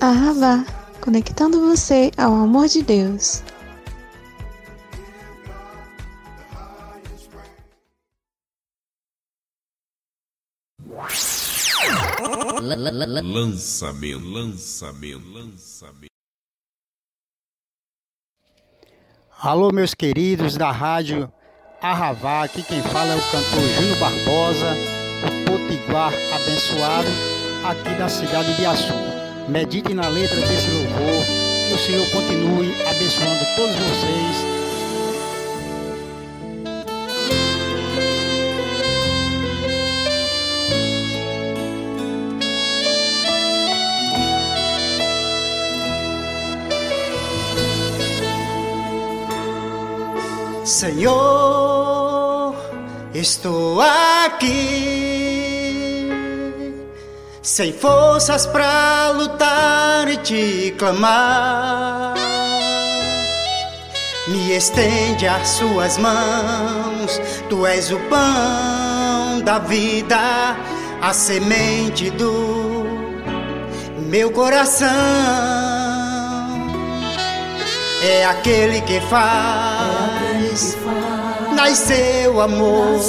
Ahavá, conectando você ao amor de Deus. Lançamento, lançamento, lançamento. Alô, meus queridos da rádio Arravá, aqui quem fala é o cantor Júnior Barbosa, o Potiguar abençoado, aqui da cidade de Açu. Medite na letra desse louvor, que o Senhor continue abençoando todos vocês. Senhor, estou aqui, sem forças para lutar e te clamar. Me estende as suas mãos, tu és o pão da vida, a semente do meu coração. É aquele que faz nasceu amor,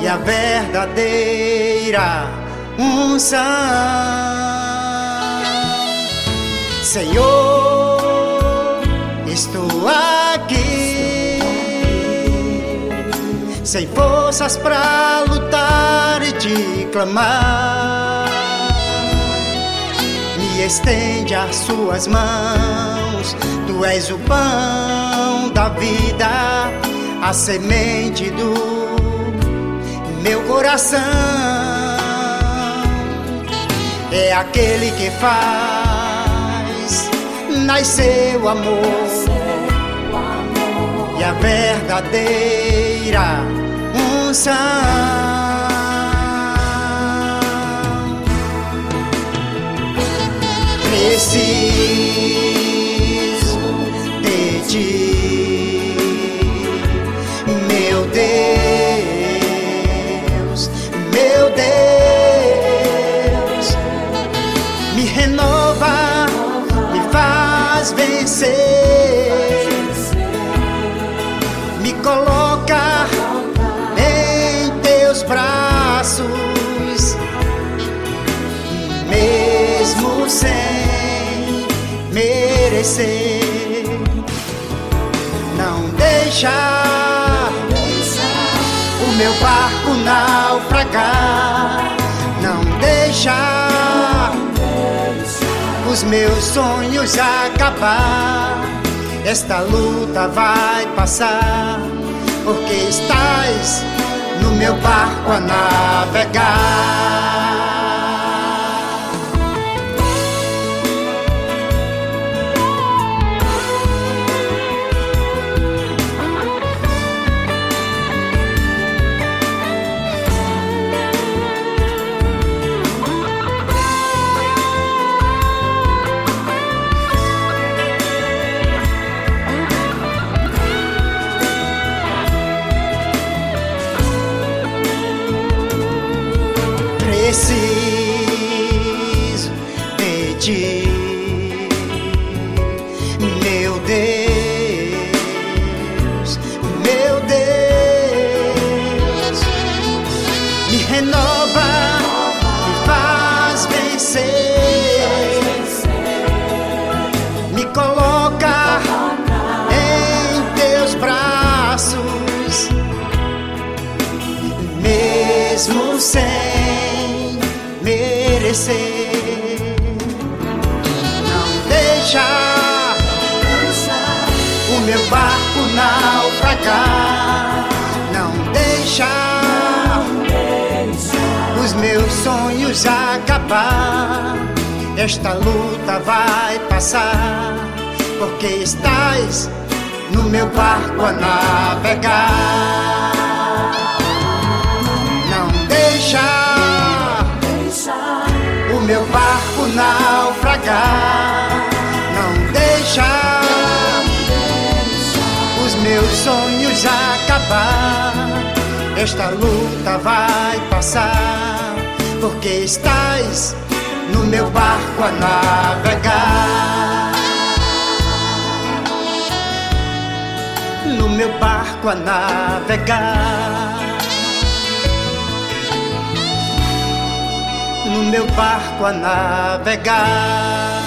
e a verdadeira unção. Senhor, estou aqui, sem forças para lutar e te clamar. Me estende as suas mãos, tu és o pão da vida, a semente do meu coração. É aquele que faz nascer o amor e a verdadeira unção. Preciso vencer, me coloca em teus braços, mesmo sem merecer, não deixa meu barco naufragar. Não deixa os meus sonhos acabar. Esta luta vai passar, porque estás no meu barco a navegar. Preciso de ti, meu Deus, meu Deus, me renova, me faz vencer, me coloca em teus braços, mesmo sem merecer. Não deixa o meu barco naufragar. Não deixa os meus sonhos acabar. Esta luta vai passar, porque estás no meu barco a navegar. Não deixa meu barco naufragar. Não deixa os meus sonhos acabar. Esta luta vai passar, porque estás no meu barco a navegar. No meu barco a navegar. No meu barco a navegar.